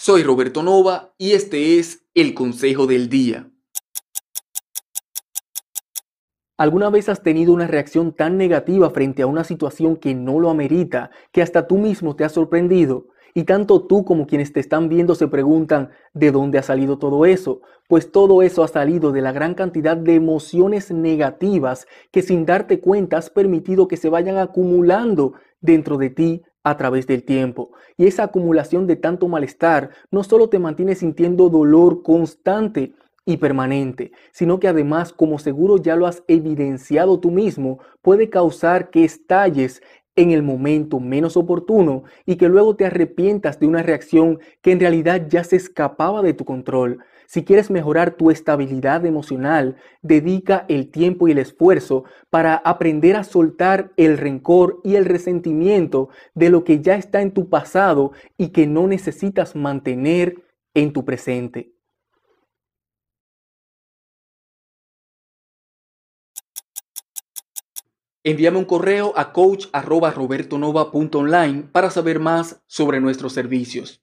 Soy Roberto Nova y este es el Consejo del Día. ¿Alguna vez has tenido una reacción tan negativa frente a una situación que no lo amerita, que hasta tú mismo te has sorprendido? Y tanto tú como quienes te están viendo se preguntan, ¿de dónde ha salido todo eso? Pues todo eso ha salido de la gran cantidad de emociones negativas que sin darte cuenta has permitido que se vayan acumulando dentro de ti a través del tiempo. Y esa acumulación de tanto malestar no solo te mantiene sintiendo dolor constante, y permanente, sino que además, como seguro ya lo has evidenciado tú mismo, puede causar que estalles en el momento menos oportuno y que luego te arrepientas de una reacción que en realidad ya se escapaba de tu control. Si quieres mejorar tu estabilidad emocional, dedica el tiempo y el esfuerzo para aprender a soltar el rencor y el resentimiento de lo que ya está en tu pasado y que no necesitas mantener en tu presente. Envíame un correo a coach.robertonova.online para saber más sobre nuestros servicios.